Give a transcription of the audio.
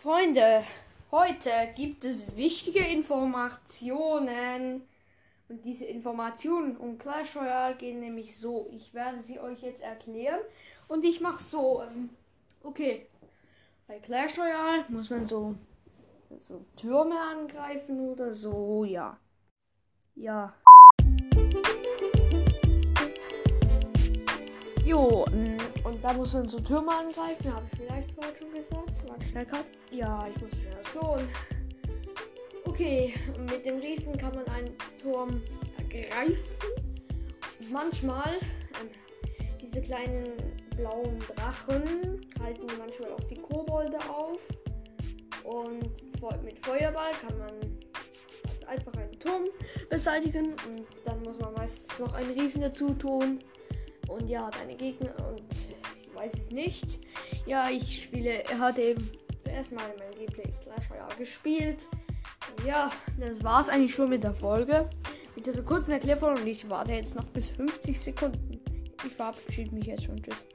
Freunde, heute gibt es wichtige Informationen. Und diese Informationen um Clash Royale gehen nämlich so. Ich werde sie euch jetzt erklären. Und ich mache so. Ähm, okay. Bei Clash Royale muss man so, so Türme angreifen oder so. Ja. Ja. Jo, mm, und da muss man so Türme angreifen, habe ich vielleicht vorher schon gesagt. Warte, schnell cut. Ja, ich muss schnell tun. Okay, mit dem Riesen kann man einen Turm ergreifen. Und manchmal, ähm, diese kleinen blauen Drachen halten manchmal auch die Kobolde auf. Und mit Feuerball kann man einfach einen Turm beseitigen. Und dann muss man meistens noch einen Riesen dazu tun. Und ja, deine Gegner und ich weiß es nicht. Ja, ich spiele, er hatte eben erstmal mein Gameplay Clash Royale gespielt. Und ja, das war es eigentlich schon mit der Folge. Mit dieser kurzen Erklärung und ich warte jetzt noch bis 50 Sekunden. Ich verabschiede mich jetzt schon. Tschüss.